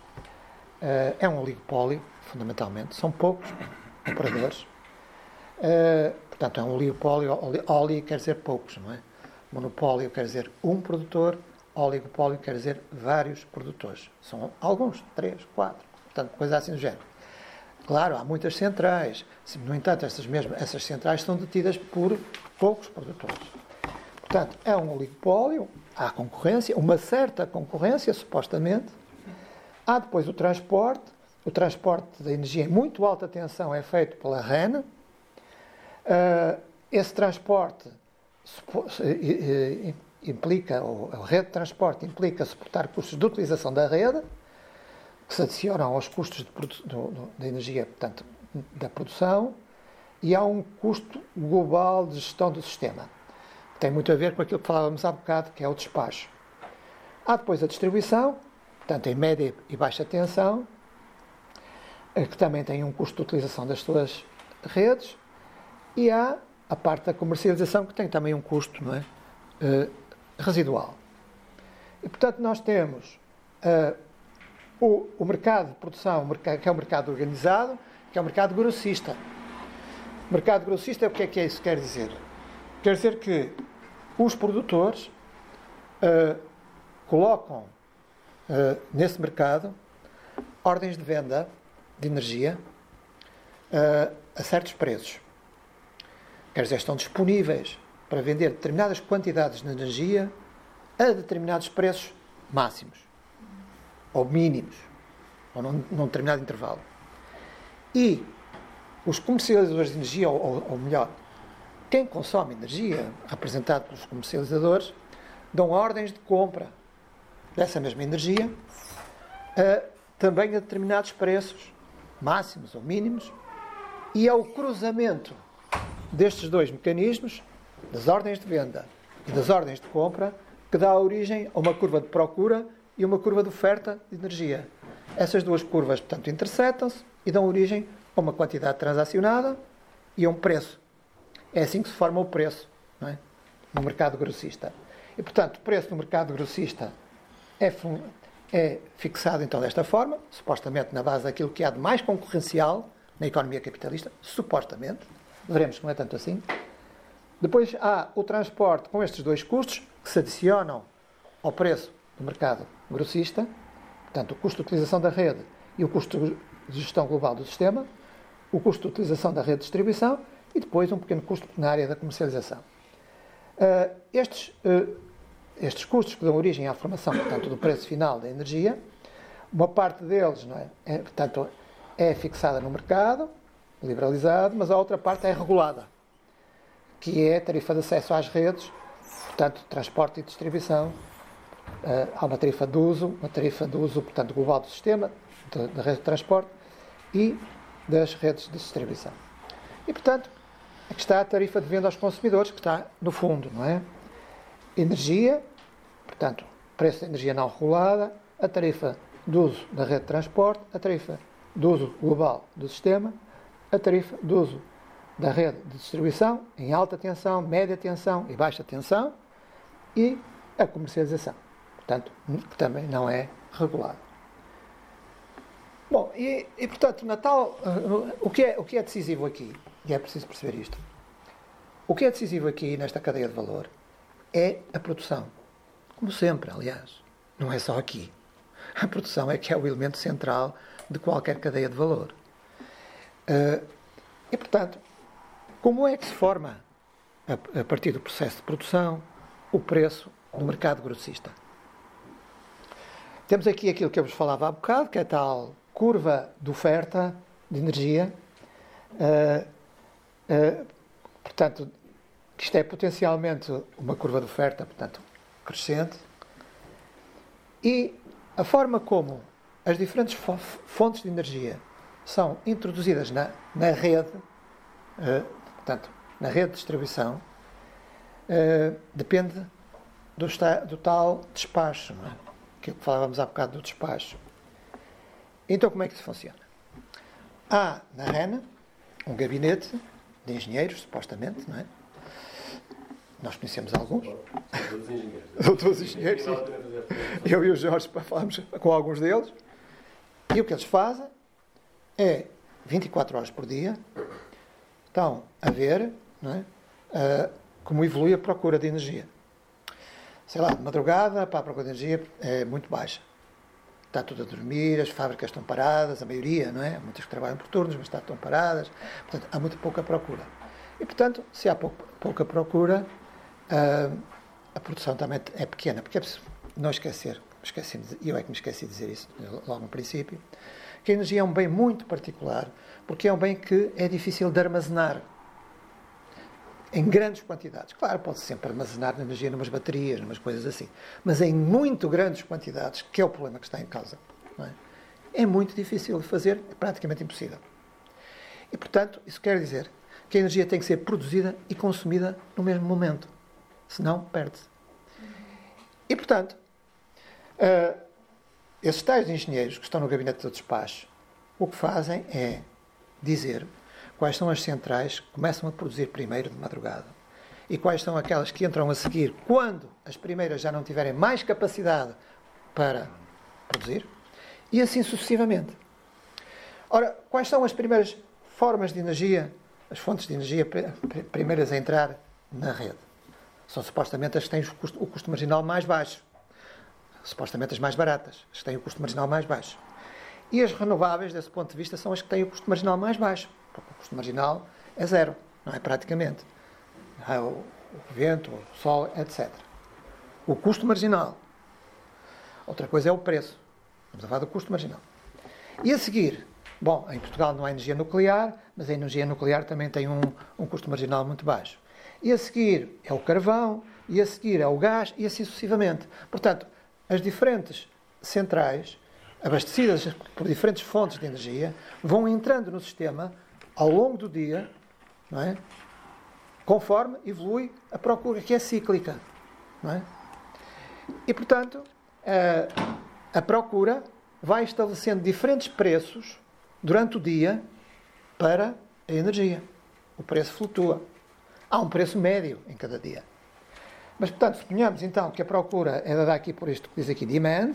A: é um oligopólio, fundamentalmente, são poucos operadores. Portanto, é um oligopólio, óleo quer dizer poucos, não é? Monopólio quer dizer um produtor, oligopólio quer dizer vários produtores. São alguns, três, quatro, portanto, coisa assim do género. Claro, há muitas centrais. No entanto, essas, mesmas, essas centrais são detidas por poucos produtores. Portanto, é um oligopólio, há concorrência, uma certa concorrência, supostamente. Há depois o transporte. O transporte da energia em muito alta tensão é feito pela REN. Uh, esse transporte implica, ou a rede de transporte implica suportar custos de utilização da rede, que se adicionam aos custos de, energia, portanto, da produção, e há um custo global de gestão do sistema. Que tem muito a ver com aquilo que falávamos há bocado, que é o despacho. Há depois a distribuição, portanto, em média e baixa tensão, eh, que também tem um custo de utilização das suas redes, e há a parte da comercialização, que tem também um custo é? Uh, residual. E, portanto, nós temos uh, o, o, mercado de produção, que é o mercado organizado, que é o mercado grossista. Mercado grossista, o que é que é isso quer dizer? Quer dizer que os produtores uh, colocam uh, nesse mercado ordens de venda de energia uh, a certos preços. Quer dizer, estão disponíveis para vender determinadas quantidades de energia a determinados preços máximos ou mínimos, ou num, num determinado intervalo. E os comercializadores de energia, ou, ou, melhor, quem consome energia, representado pelos comercializadores, dão ordens de compra dessa mesma energia a, também a determinados preços, máximos ou mínimos, e ao cruzamento destes dois mecanismos, das ordens de venda e das ordens de compra, que dá origem a uma curva de procura e uma curva de oferta de energia. Essas duas curvas, portanto, interceptam-se e dão origem a uma quantidade transacionada e a um preço. É assim que se forma o preço é? no mercado grossista. E, portanto, o preço no mercado grossista é, é fixado então desta forma, supostamente na base daquilo que há de mais concorrencial na economia capitalista, supostamente. Veremos que não é tanto assim. Depois há o transporte com estes dois custos que se adicionam ao preço do mercado grossista, portanto, o custo de utilização da rede e o custo de gestão global do sistema, o custo de utilização da rede de distribuição e depois um pequeno custo na área da comercialização. Uh, estes, uh, estes custos que dão origem à formação, portanto, do preço final da energia, uma parte deles, não é, é, portanto, é fixada no mercado, liberalizado, mas a outra parte é regulada, que é a tarifa de acesso às redes, portanto, transporte e distribuição, Uh, há uma tarifa de uso, uma tarifa de uso, portanto, global do sistema, da rede de transporte e das redes de distribuição. E, portanto, aqui está a tarifa de venda aos consumidores, que está no fundo, não é? Energia, portanto, preço de energia não regulada, a tarifa de uso da rede de transporte, a tarifa de uso global do sistema, a tarifa de uso da rede de distribuição em alta tensão, média tensão e baixa tensão e a comercialização portanto, que também não é regulado. Bom, e, e portanto, Natal, o que, é, o que é decisivo aqui, e é preciso perceber isto, o que é decisivo aqui nesta cadeia de valor é a produção. Como sempre, aliás, não é só aqui. A produção é que é o elemento central de qualquer cadeia de valor. Uh, e, portanto, como é que se forma, a, a partir do processo de produção, o preço do mercado grossista? Temos aqui aquilo que eu vos falava há bocado, que é a tal curva de oferta de energia. Uh, uh, portanto, isto é potencialmente uma curva de oferta, portanto, crescente. E a forma como as diferentes fontes de energia são introduzidas na, na rede, uh, portanto, na rede de distribuição, depende do, do tal despacho. Não é? Que falávamos há bocado do despacho. Então, como é que isso funciona? Há na RENA um gabinete de engenheiros, supostamente, não é? Nós conhecemos alguns. Doutores engenheiros. Doutores engenheiros, sim. Eu e o Jorge falámos com alguns deles. E o que eles fazem é, 24 horas por dia, estão a ver não é? Uh, como evolui a procura de energia. Sei lá, de madrugada, para a procura de energia é muito baixa. Está tudo a dormir, as fábricas estão paradas, a maioria, não é? Muitas que trabalham por turnos, mas estão paradas. Portanto, há muito pouca procura. E, portanto, se há pouca, pouca procura, uh, a produção também é pequena. Porque é preciso não esquecer, esqueci eu é que me esqueci de dizer isso logo no princípio, que a energia é um bem muito particular, porque é um bem que é difícil de armazenar em grandes quantidades. Claro, pode -se sempre armazenar energia numas baterias, numas coisas assim, mas em muito grandes quantidades, que é o problema que está em causa. É? é muito difícil de fazer, é praticamente impossível. E, portanto, isso quer dizer que a energia tem que ser produzida e consumida no mesmo momento, senão perde-se. E, portanto, uh, esses tais engenheiros que estão no gabinete do despacho, o que fazem é dizer quais são as centrais que começam a produzir primeiro de madrugada e quais são aquelas que entram a seguir quando as primeiras já não tiverem mais capacidade para produzir e assim sucessivamente. Ora, quais são as primeiras formas de energia, as fontes de energia primeiras a entrar na rede? São supostamente as que têm o custo, o custo marginal mais baixo. Supostamente as mais baratas, as que têm o custo marginal mais baixo. E as renováveis, desse ponto de vista, são as que têm o custo marginal mais baixo. O custo marginal é zero, não é? Praticamente. É o, o vento, o sol, etc. O custo marginal. Outra coisa é o preço. Vamos falar do custo marginal. E a seguir, bom, em Portugal não há energia nuclear, mas a energia nuclear também tem um, um custo marginal muito baixo e a seguir é o carvão, e a seguir é o gás, e assim sucessivamente. Portanto, as diferentes centrais, abastecidas por diferentes fontes de energia, vão entrando no sistema ao longo do dia, não é? conforme evolui a procura, que é cíclica. Não é? E, portanto, a, a procura vai estabelecendo diferentes preços durante o dia para a energia. O preço flutua. Há um preço médio em cada dia. Mas, portanto, suponhamos então que a procura é dada aqui por isto que diz aqui demand,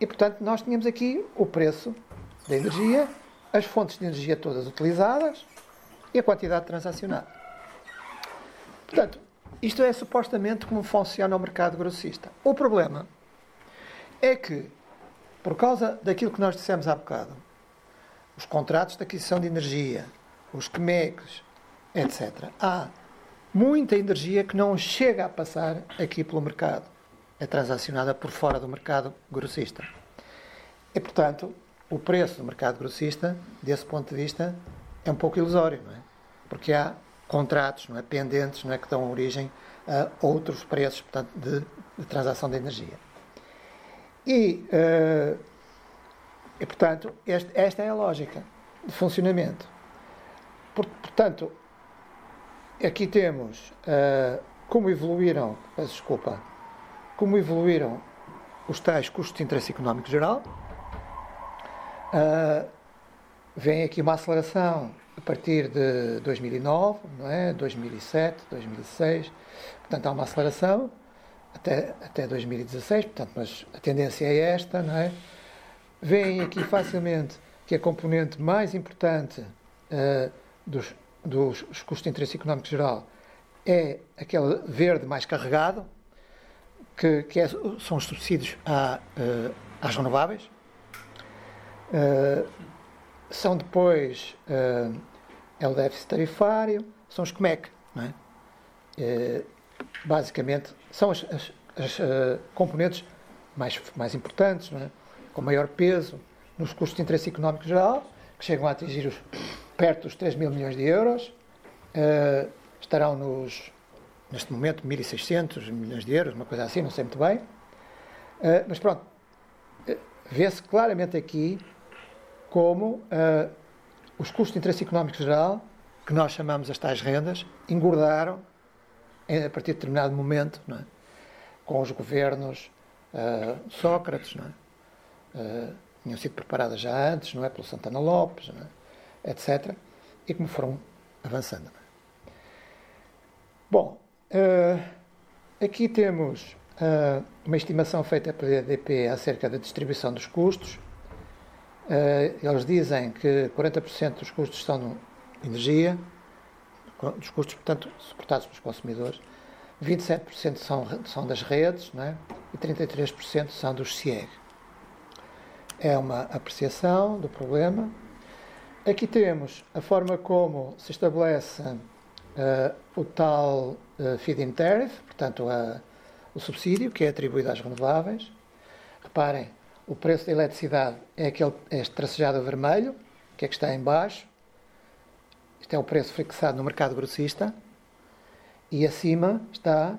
A: e, portanto, nós tínhamos aqui o preço da energia, as fontes de energia todas utilizadas e a quantidade transacionada. Portanto, isto é supostamente como funciona o mercado grossista. O problema é que, por causa daquilo que nós dissemos há bocado, os contratos de aquisição de energia, os CMECs, etc. Há muita energia que não chega a passar aqui pelo mercado. É transacionada por fora do mercado grossista. E, portanto, o preço do mercado grossista, desse ponto de vista, é um pouco ilusório, não é? Porque há contratos não é, pendentes não é, que dão origem a outros preços portanto, de, de transação de energia. E, uh, e portanto, este, esta é a lógica de funcionamento. Portanto, aqui temos uh, como evoluíram, desculpa, como evoluíram os tais custos de interesse económico geral. Uh, vem aqui uma aceleração a partir de 2009, não é? 2007, 2006. Portanto, há uma aceleração até, até 2016, portanto, mas a tendência é esta, não é? Vem aqui facilmente que a componente mais importante uh, dos, dos custos de interesse económico geral é aquele verde mais carregado, que, que é, são os subsídios à, uh, às renováveis. Uh, são depois uh, é o déficit tarifário, são os COMEC, não é? basicamente são as, as, as componentes mais, mais importantes, é? com maior peso nos custos de interesse económico geral, que chegam a atingir os perto dos 3 mil milhões de euros, uh, estarão nos, neste momento, 1.600 milhões de euros, uma coisa assim, não sei muito bem. Uh, mas pronto, uh, vê-se claramente aqui como os custos de interesse económico geral, que nós chamamos as tais rendas, engordaram a partir de determinado momento, é? com os governos Sócrates, não é? tinham sido preparadas já antes, não é? Pelo Santana Lopes, é? etc. E como foram avançando. Bom, uh, aqui temos uh, uma estimação feita pela EDP acerca da distribuição dos custos. Uh, eles dizem que 40% dos custos estão em energia, dos custos, portanto, suportados pelos consumidores. 27% são, são das redes não é? e 33% são dos CIEG. É uma apreciação do problema. Aqui temos a forma como se estabelece uh, o tal uh, feed-in tariff, portanto, a, o subsídio que é atribuído às renováveis. Reparem, o preço da eletricidade é aquele é tracejado a vermelho, que é que está em baixo. Isto é o preço fixado no mercado grossista. E acima está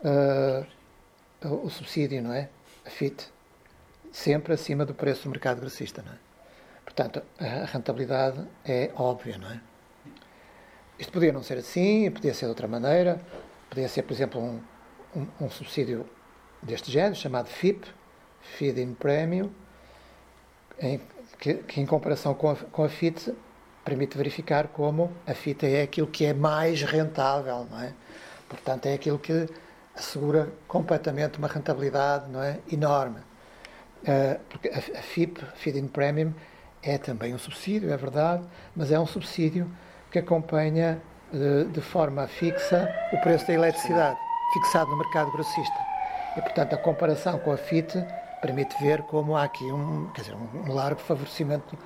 A: uh, o subsídio, não é? A FIT. Sempre acima do preço do mercado grossista, não é? Portanto, a rentabilidade é óbvia, não é? Isto podia não ser assim, podia ser de outra maneira. Podia ser, por exemplo, um, um, um subsídio deste género, chamado FIP, Feed-in Premium, em, que, que, em comparação com a, com a FIT permite verificar como a FIT é aquilo que é mais rentável, não é? Portanto, é aquilo que assegura completamente uma rentabilidade não é? enorme. Uh, porque a, a FIP, Feed-in Premium, é também um subsídio, é verdade, mas é um subsídio que acompanha de, de forma fixa o preço da eletricidade, fixado no mercado grossista. E, portanto, a comparação com a FIT permite ver como há aqui um, quer dizer, um largo favorecimento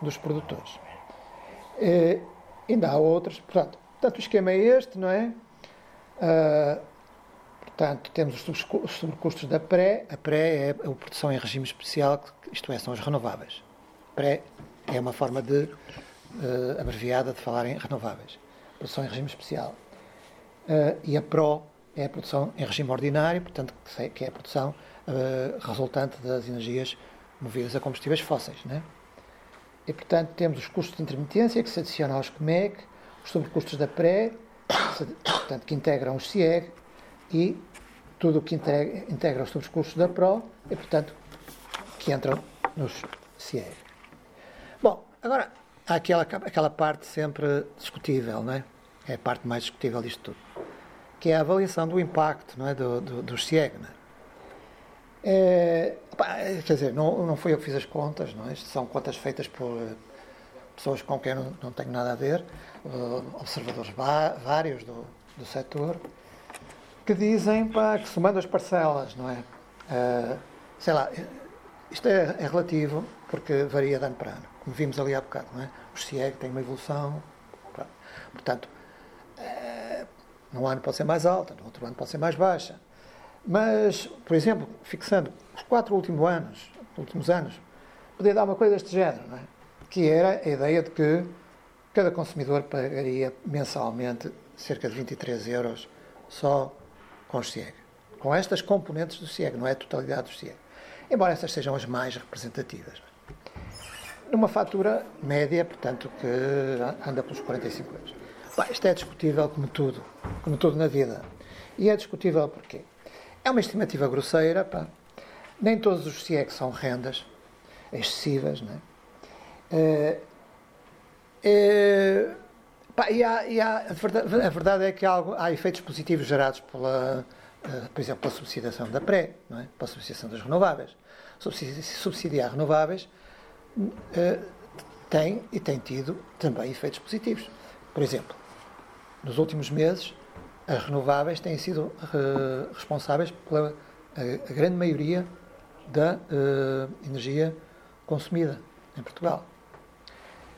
A: dos produtores. E, ainda há outros, portanto, portanto, o esquema é este, não é? Uh, portanto, temos os sobrecustos da pré. A pré é a produção em regime especial, isto é, são as renováveis. Pré é uma forma de uh, abreviada de falar em renováveis. Produção em regime especial. Uh, e a pró é a produção em regime ordinário, portanto, que é a produção resultante das energias movidas a combustíveis fósseis. Né? E, portanto, temos os custos de intermitência que se adicionam aos CMEG, os sobrecustos da pré, portanto, que integram os CIEG e tudo o que integra, integra os sobrecustos da PRO e, portanto, que entram nos CIEG. Bom, agora há aquela, aquela parte sempre discutível, não é? É a parte mais discutível disto tudo, que é a avaliação do impacto não é? do, do, dos CIEG. Não é? É, quer dizer, não, não fui eu que fiz as contas, não é? São contas feitas por eh, pessoas com quem não, não tenho nada a ver, uh, observadores vários do, do setor, que dizem pá, que somando as parcelas, não é? Uh, sei lá, isto é, é, relativo porque varia de ano para ano, como vimos ali há bocado, não é? Os CIEG têm uma evolução, portanto, uh, num ano pode ser mais alta, no outro ano pode ser mais baixa. Mas, por exemplo, fixando os quatro últimos anos, últimos anos, podia dar uma coisa deste género, é? que era a ideia de que cada consumidor pagaria mensalmente cerca de 23 euros só com o CIEG. Com estas componentes do CIEG, não é a totalidade do CIEG. Embora essas sejam as mais representativas. Numa fatura média, portanto, que anda pelos 45 euros. Bom, isto é discutível como tudo, como tudo na vida. E é discutível porquê? É uma estimativa grosseira, pá. Nem todos os CIEC são rendas excessivas, não é? É, pá, e há, e há, a, verdade, a, verdade, é que há, há efeitos positivos gerados pela, uh, por exemplo, pela subsidiação da pré, não é? pela subsidiação das renováveis. Subsidiar, subsidiar renováveis tem e tem tido também efeitos positivos. Por exemplo, nos últimos meses as renováveis têm sido uh, responsáveis pela a, a, grande maioria da uh, energia consumida em Portugal.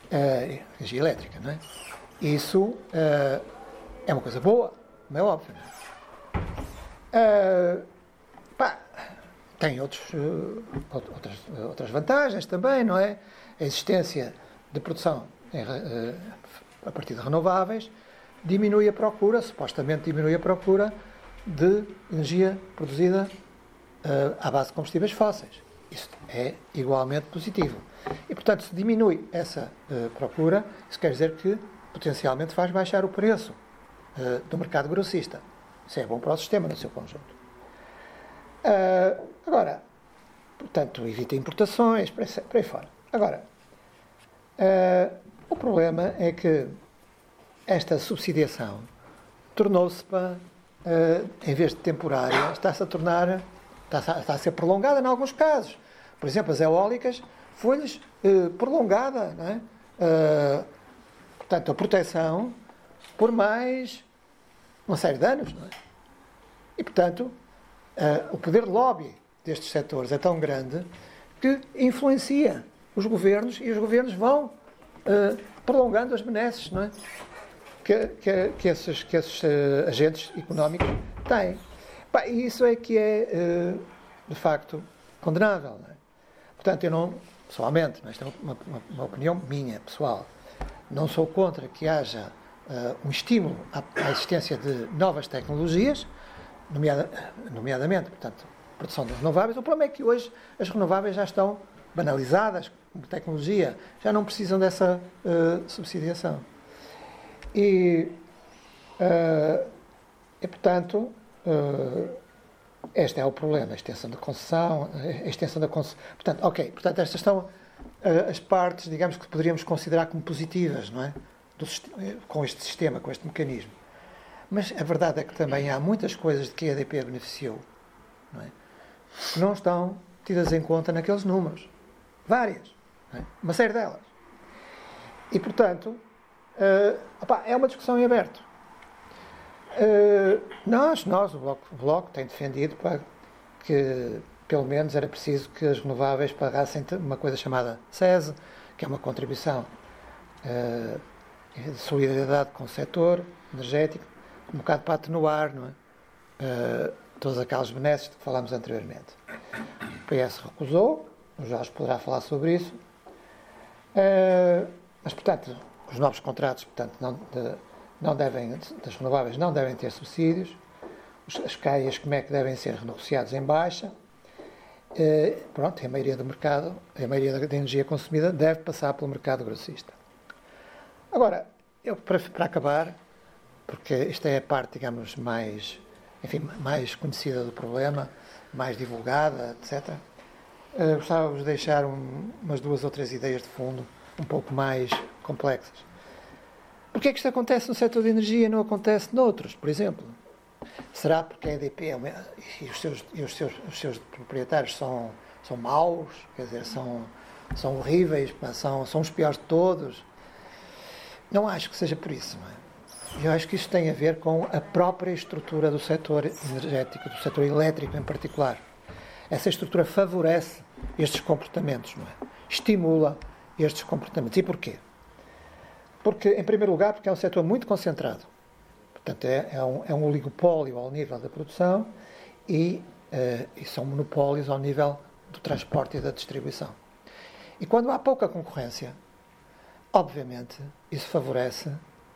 A: Uh, energia elétrica, não é? Isso é uma coisa boa, não é óbvio. É? Pá, tem outros, outras, outras vantagens também, não é? A existência de produção em, a partir de renováveis diminui a procura, supostamente diminui a procura de energia produzida uh, à base de combustíveis fósseis. Isso é igualmente positivo. E, portanto, se diminui essa uh, procura, isso quer dizer que potencialmente faz baixar o preço uh, do mercado grossista. Isso é bom para o sistema no seu conjunto. agora, portanto, evita importações, por aí fora. Agora, o problema é que esta subsidiação tornou-se para, uh, em vez de temporária, está-se a tornar, está a, está a ser prolongada em alguns casos. Por exemplo, as eólicas foi-lhes uh, prolongada, é? Uh, portanto, a proteção por mais uma série de anos. É? E, portanto, o poder de lobby destes setores é tão grande que influencia os governos e os governos vão prolongando as benesses não é? Que, que, que esses, que esses uh, agentes económicos têm. e isso é que é, de facto, condenável. É? Portanto, eu não, pessoalmente, mas é uma, uma, uma opinião minha, pessoal, não sou contra que haja uh, um estímulo à, à, existência de novas tecnologias, nomeada, nomeadamente, portanto, produção de renováveis. O problema é que hoje as renováveis já estão banalizadas como tecnologia, já não precisam dessa uh, subsidiação. E, uh, e portanto, este é o problema, a extensão da concessão, a extensão da concessão. Portanto, ok, portanto, estas são as partes, digamos, que poderíamos considerar como positivas, não é? Do, com este sistema, com este mecanismo. Mas a verdade é que também há muitas coisas de que a EDP beneficiou, não é? Que não estão tidas em conta naqueles números. Várias. É? Uma série delas. E, portanto, uh, opa, é uma discussão em aberto. Uh, nós, nós, o Bloco, o Bloco tem defendido para que pelo menos era preciso que as renováveis pagassem uma coisa chamada SES, que é uma contribuição uh, de solidariedade com o setor energético, um bocado para atenuar não é? Uh, todas aquelas benesses que falámos anteriormente. O PS recusou, o Jorge poderá falar sobre isso, uh, mas, portanto, os novos contratos portanto, não, de, não devem, das renováveis não devem ter subsídios, as CAIAs, como é que devem ser renegociados em baixa, eh, pronto, a maioria do mercado, a maioria da energia consumida deve passar pelo mercado grossista. Agora, eu para, para acabar, porque esta é a parte, digamos, mais, enfim, mais conhecida do problema, mais divulgada, etc. Uh, gostava de deixar um, umas duas ou três ideias de fundo um pouco mais complexas. Porquê é que isto acontece no setor de energia e não acontece noutros, por exemplo? Será porque a EDP é e, os seus, e os, seus, os seus proprietários são, são maus, quer dizer, são, são horríveis, são, são os piores de todos? Não acho que seja por isso, não é? Eu acho que isso tem a ver com a própria estrutura do setor energético, do setor elétrico em particular. Essa estrutura favorece estes comportamentos, não é? Estimula estes comportamentos. E porquê? Porque, em primeiro lugar, porque é um setor muito concentrado. Portanto, é, é, um, é um oligopólio ao nível da produção e, uh, e são monopólios ao nível do transporte e da distribuição. E quando há pouca concorrência, obviamente, isso favorece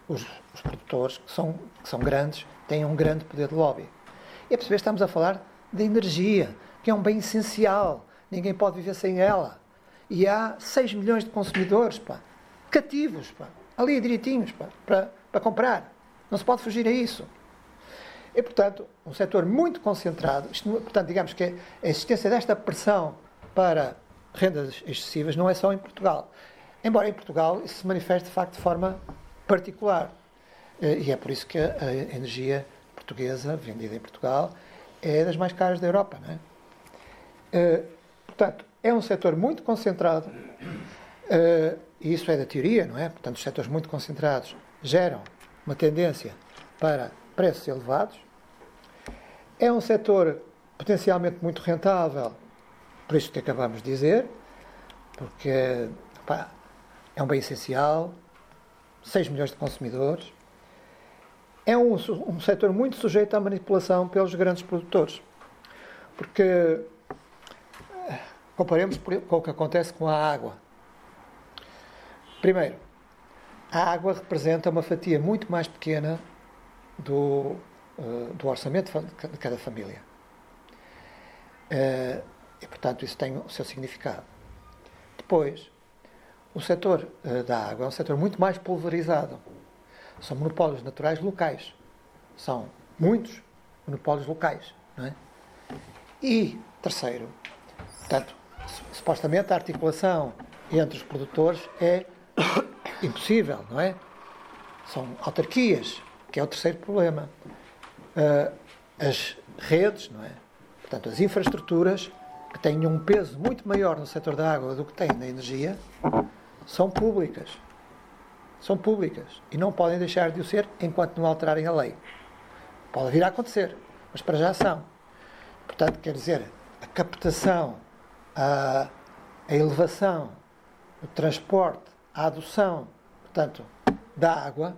A: os, os produtores, que são, que são grandes, têm um grande poder de lobby. E a perceber, estamos a falar de energia, que é um bem essencial, ninguém pode viver sem ela. E há 6 milhões de consumidores, pá, cativos, pá, ali direitinhos, para, para comprar. Não se pode fugir a isso. E, portanto, um setor muito concentrado, isto, portanto, digamos que a existência desta pressão para rendas excessivas não é só em Portugal. Embora em Portugal isso se manifeste, de facto, de forma particular. Eh, e é por isso que a energia portuguesa, vendida em Portugal, é das mais caras da Europa. Não é? Eh, portanto, é um setor muito concentrado, eh, e isso é da teoria, não é? Portanto, os setores muito concentrados geram uma tendência para preços elevados. É um setor potencialmente muito rentável, por isso que acabamos de dizer, porque é um bem essencial, 6 milhões de consumidores. É um, um setor muito sujeito à manipulação pelos grandes produtores, porque comparemos com o que acontece com a água. Primeiro, a água representa uma fatia muito mais pequena do, uh, do orçamento de cada família. Uh, e, portanto, isso tem o seu significado. Depois, o setor uh, da água é um setor muito mais pulverizado. São monopólios naturais locais. São muitos monopólios locais. Não é? E, terceiro, portanto, supostamente a articulação entre os produtores é impossível, não é? São autarquias, que é o terceiro problema. Uh, as redes, não é? Portanto, as infraestruturas, que têm um peso muito maior no setor da água do que têm na energia, são públicas. são públicas e não podem deixar de o ser enquanto não alterarem a lei. Pode vir a acontecer, mas para já são. Portanto, quer dizer, a captação, a, a elevação, o transporte, a adoção, portanto, da água,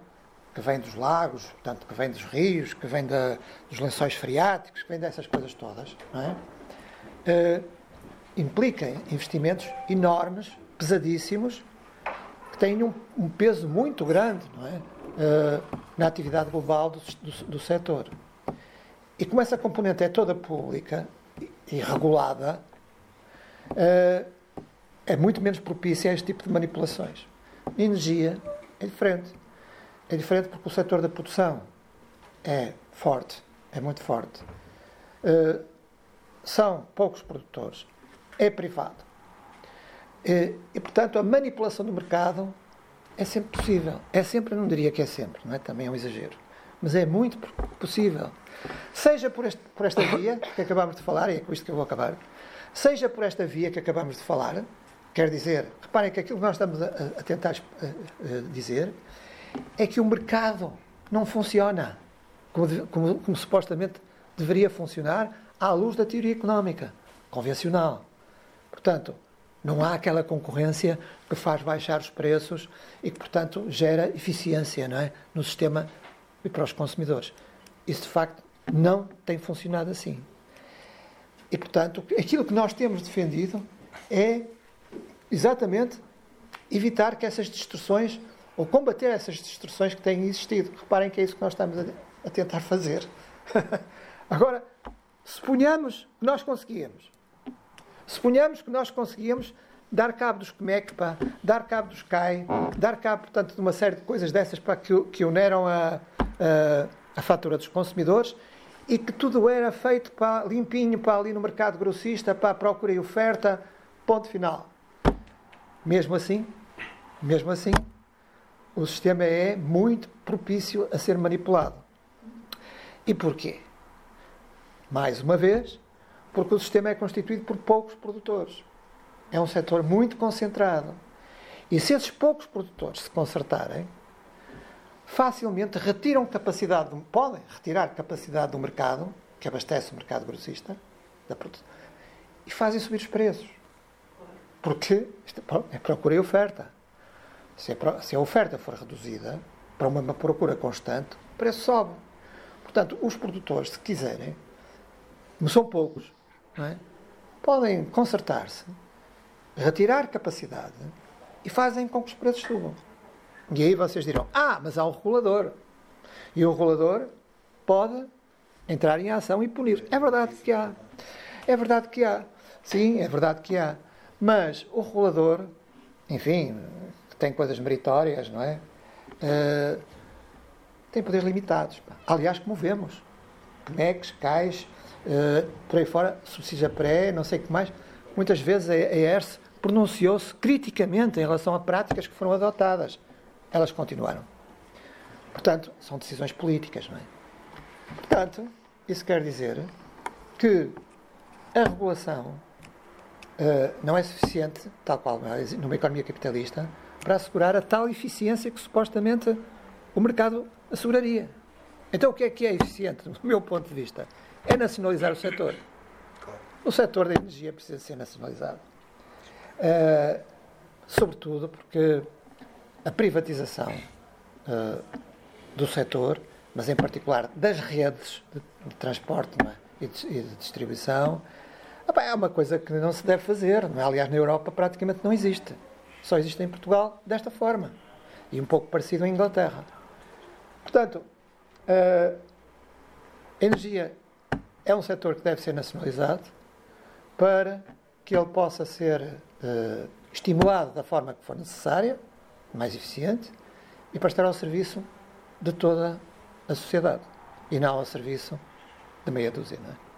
A: que vem dos lagos, portanto, que vem dos rios, que vem da, dos lençóis freáticos, que vem dessas coisas todas, é? uh, implica investimentos enormes, pesadíssimos, que têm um, um peso muito grande é? uh, na atividade global do, do, do setor. E como essa componente é toda pública e regulada, uh, é muito menos propícia a este tipo de manipulações. Energia é diferente. É diferente porque o setor da produção é forte, é muito forte. Uh, são poucos produtores, é privado. Uh, e, portanto, a manipulação do mercado é sempre possível. É sempre, não diria que é sempre, não é? Também é um exagero. Mas é muito possível. Seja por, este, por esta via que acabámos de falar, e é com isto que eu vou acabar, seja por esta via que acabámos de falar, quer dizer, reparem que aquilo que nós estamos a, a tentar dizer é que o mercado não funciona como, como, como supostamente deveria funcionar à luz da teoria económica convencional. Portanto, não há aquela concorrência que faz baixar os preços e que, portanto, gera eficiência não é? no sistema e para os consumidores. Isso, de facto, não tem funcionado assim. E, portanto, aquilo que nós temos defendido é exatamente evitar que essas distorções ou combater essas distorções que têm existido. Reparem que é isso que nós estamos a, a tentar fazer. Agora, suponhamos que nós conseguíamos. Suponhamos que nós conseguíamos dar cabo dos CMECPA, dar cabo dos CAI, dar cabo, portanto, de uma série de coisas dessas para que, que uneram a, a, a fatura dos consumidores e que tudo era feito para, limpinho para ali no mercado grossista, para a procura e oferta, ponto final. Mesmo assim, mesmo assim, o sistema é muito propício a ser manipulado. E porquê? Mais uma vez, porque o sistema é constituído por poucos produtores. É um setor muito concentrado. E se esses poucos produtores se consertarem, facilmente retiram capacidade, podem retirar capacidade do mercado, que abastece o mercado grossista, e fazem subir os preços. Porque é procura e oferta. Se a, se a oferta for reduzida para uma, procura constante, o preço sobe. Portanto, os produtores, se quiserem, são poucos, é? podem consertar-se, retirar capacidade e fazem com que os preços subam. E aí vocês dirão: Ah, mas há um regulador. E o regulador pode entrar em ação e punir. É verdade que há. É verdade que há. Sim, é verdade que há. Mas o regulador, enfim, tem coisas meritórias, não é? Uh, tem poderes limitados. Aliás, como vemos, PMECs, CAIs, uh, por aí fora, subsídio pré, não sei o que mais, muitas vezes a ERS pronunciou-se criticamente em relação a práticas que foram adotadas. Elas continuaram. Portanto, são decisões políticas, não é? Portanto, isso quer dizer que a regulação uh, não é suficiente, tal qual numa economia capitalista, para assegurar a tal eficiência que supostamente o mercado asseguraria. Então, o que é que é eficiente, do meu ponto de vista? É nacionalizar o setor. O setor da energia precisa ser nacionalizado. Uh, sobretudo porque a privatização uh, do setor, mas em particular das redes de, de transporte é? e, de, e, de, distribuição, é uma coisa que não se deve fazer. É? Aliás, na Europa praticamente não existe. Só existe em Portugal desta forma. E um pouco parecido em Inglaterra. Portanto, a energia é um setor que deve ser nacionalizado para que ele possa ser uh, estimulado da forma que for necessária, mais eficiente, e para estar ao serviço de toda a sociedade e não ao serviço de meia dúzia. É?